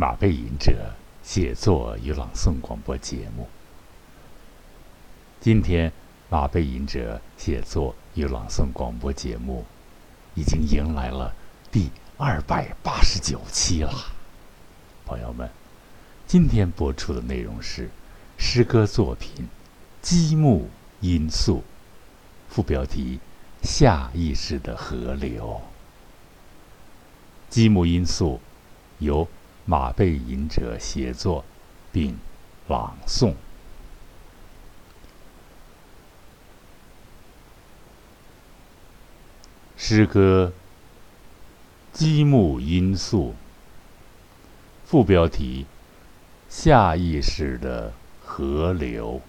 马背吟者写作与朗诵广播节目。今天，马背吟者写作与朗诵广播节目已经迎来了第二百八十九期了。朋友们，今天播出的内容是诗歌作品《积木因素》，副标题：下意识的河流。积木因素由马背吟者写作并朗诵。诗歌《积木因素》副标题：下意识的河流。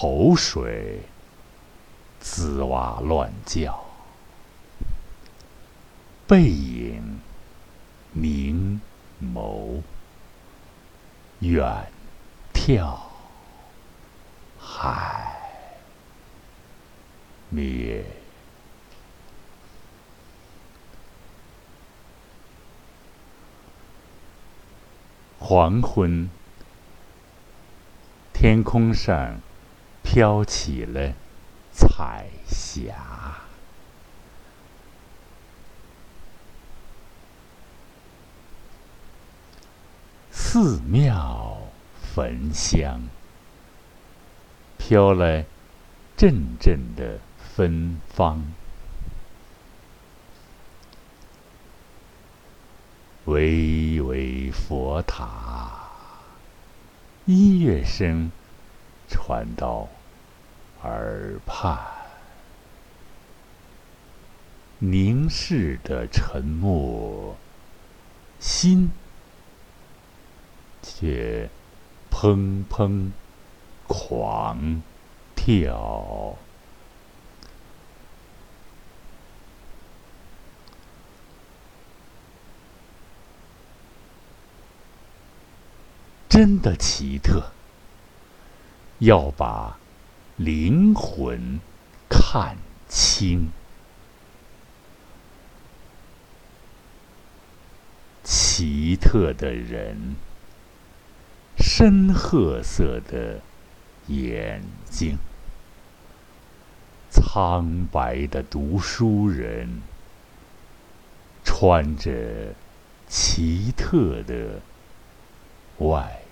口水滋哇乱叫，背影凝眸，远眺海灭。黄昏，天空上。飘起了彩霞，寺庙焚香，飘来阵阵的芬芳，巍巍佛塔，音乐声传到。耳畔，凝视的沉默，心却砰砰狂跳。真的奇特，要把。灵魂看清，奇特的人，深褐色的眼睛，苍白的读书人，穿着奇特的外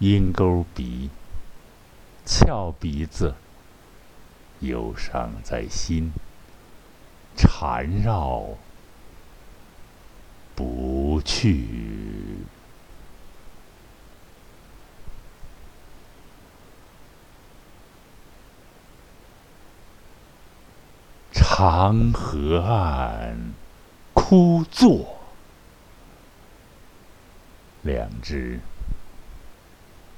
鹰钩鼻，翘鼻子，忧伤在心，缠绕不去。长河岸，枯坐，两只。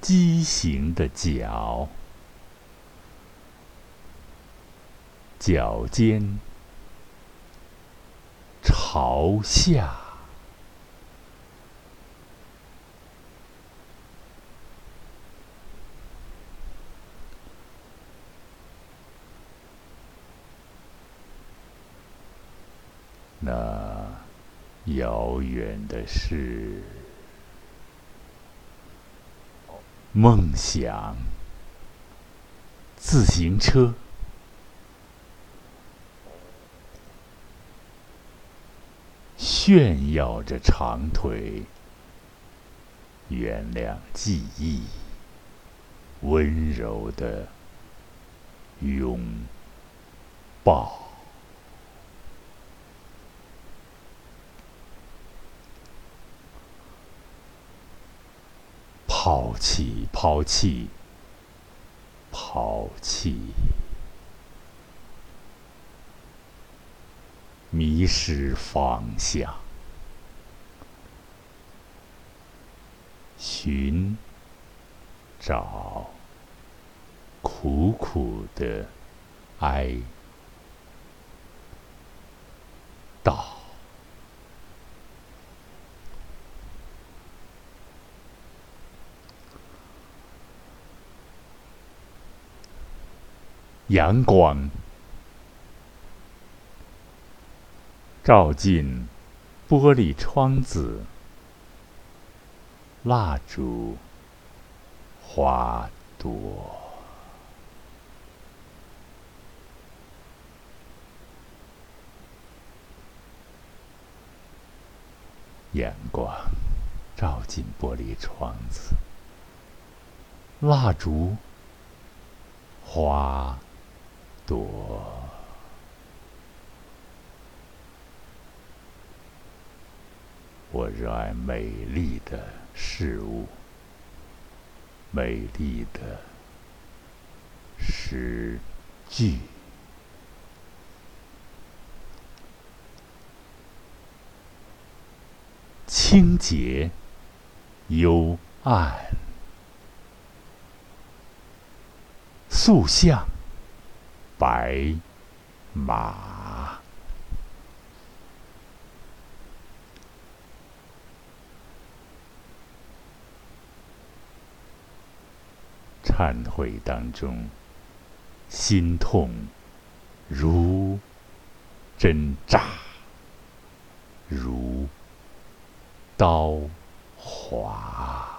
畸形的脚，脚尖朝下，那遥远的是。梦想，自行车，炫耀着长腿，原谅记忆，温柔的拥抱。抛弃，抛弃，抛弃，迷失方向，寻找，苦苦的哀阳光照进玻璃窗子，蜡烛、花朵。阳光。照进玻璃窗子，蜡烛、花朵。我热爱美丽的事物，美丽的诗句。清洁、幽暗、塑像、白马，忏悔当中，心痛如针扎，如。刀划，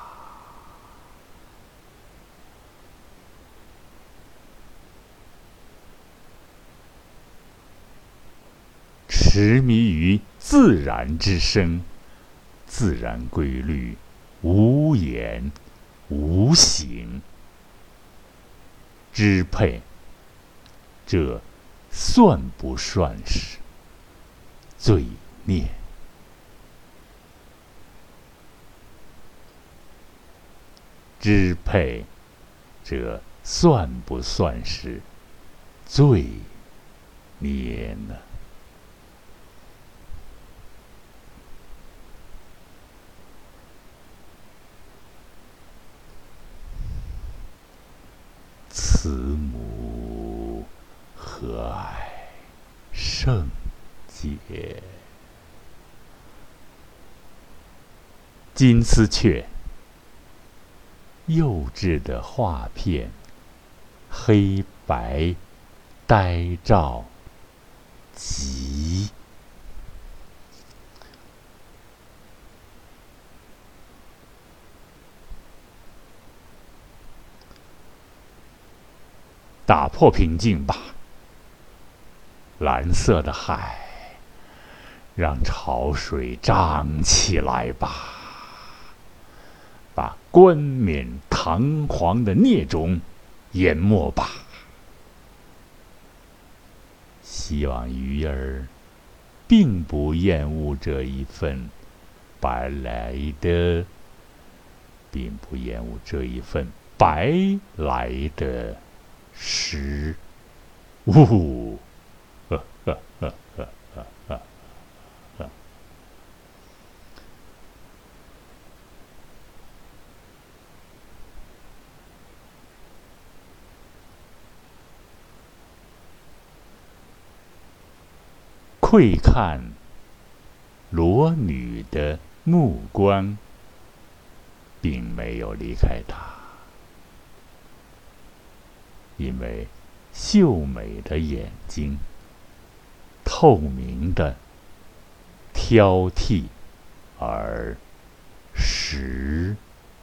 痴迷于自然之声，自然规律，无言无形，支配，这算不算是罪孽？支配，这算不算是罪孽呢？慈母和蔼圣洁，金丝雀。幼稚的画片，黑白呆照，极打破平静吧，蓝色的海，让潮水涨起来吧。把冠冕堂皇的孽种淹没吧！希望鱼儿并不厌恶这一份白来的，并不厌恶这一份白来的食物。呵呵呵呵呵呵。会看裸女的目光，并没有离开他，因为秀美的眼睛，透明的、挑剔而识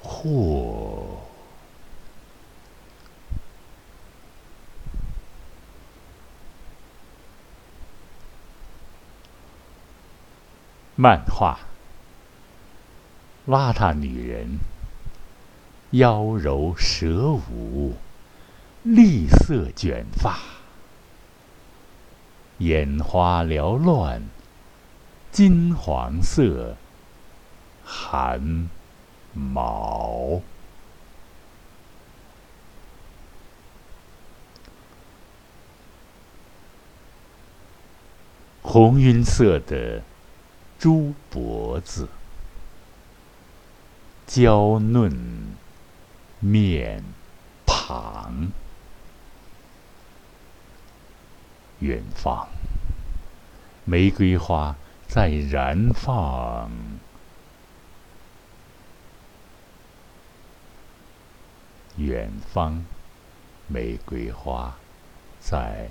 货。漫画，邋遢女人，妖柔蛇舞，栗色卷发，眼花缭乱，金黄色汗毛，红晕色的。猪脖子，娇嫩面庞，远方，玫瑰花在燃放，远方，玫瑰花在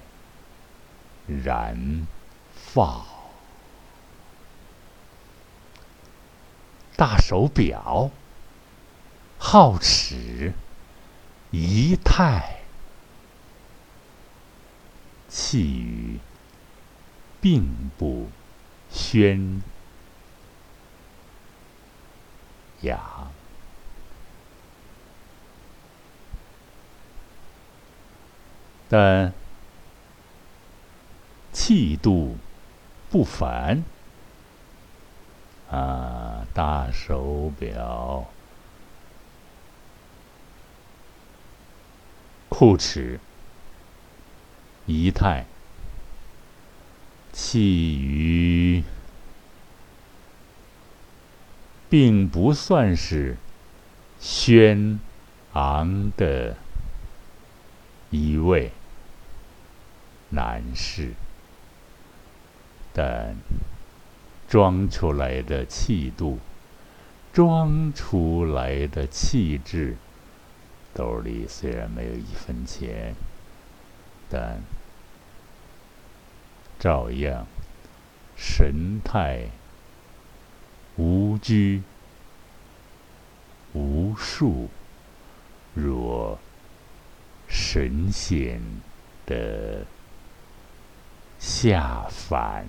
燃放。大手表，皓齿，仪态，气宇，并不宣扬。但气度不凡啊！大手表，裤齿，仪态，气宇，并不算是轩昂的一位。男士，但装出来的气度，装出来的气质，兜里虽然没有一分钱，但照样神态无拘无束，若神仙的。下凡，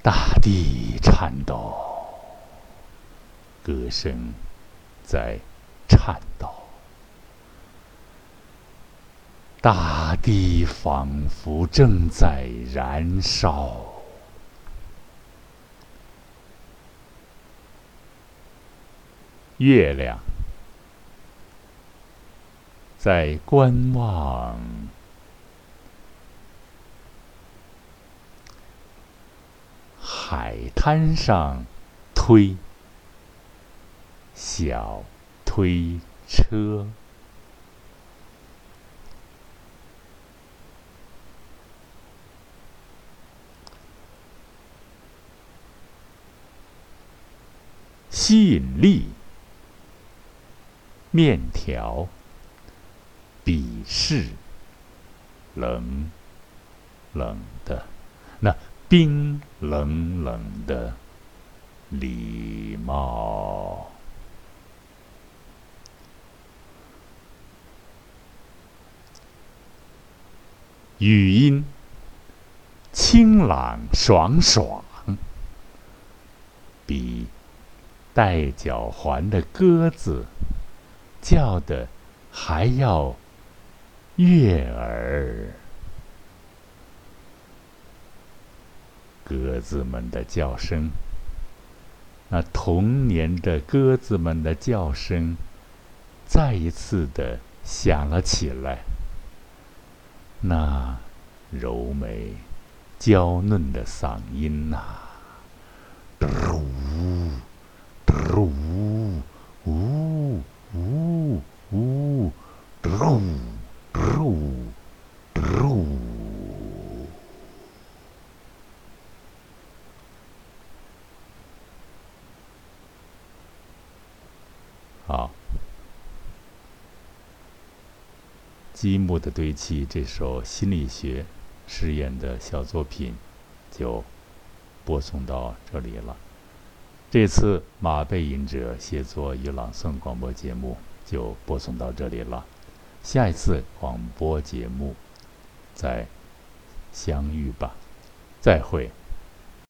大地颤抖，歌声在颤抖，大地仿佛正在燃烧，月亮。在观望海滩上推小推车，吸引力面条。鄙视，冷冷的，那冰冷冷的礼貌，语音清朗爽爽，比带脚环的鸽子叫的还要。悦耳，鸽子们的叫声，那童年的鸽子们的叫声，再一次的响了起来。那柔美、娇嫩的嗓音呐，好，积木的堆砌这首心理学实验的小作品就播送到这里了。这次马背吟者写作与朗诵广播节目就播送到这里了。下一次广播节目再相遇吧，再会。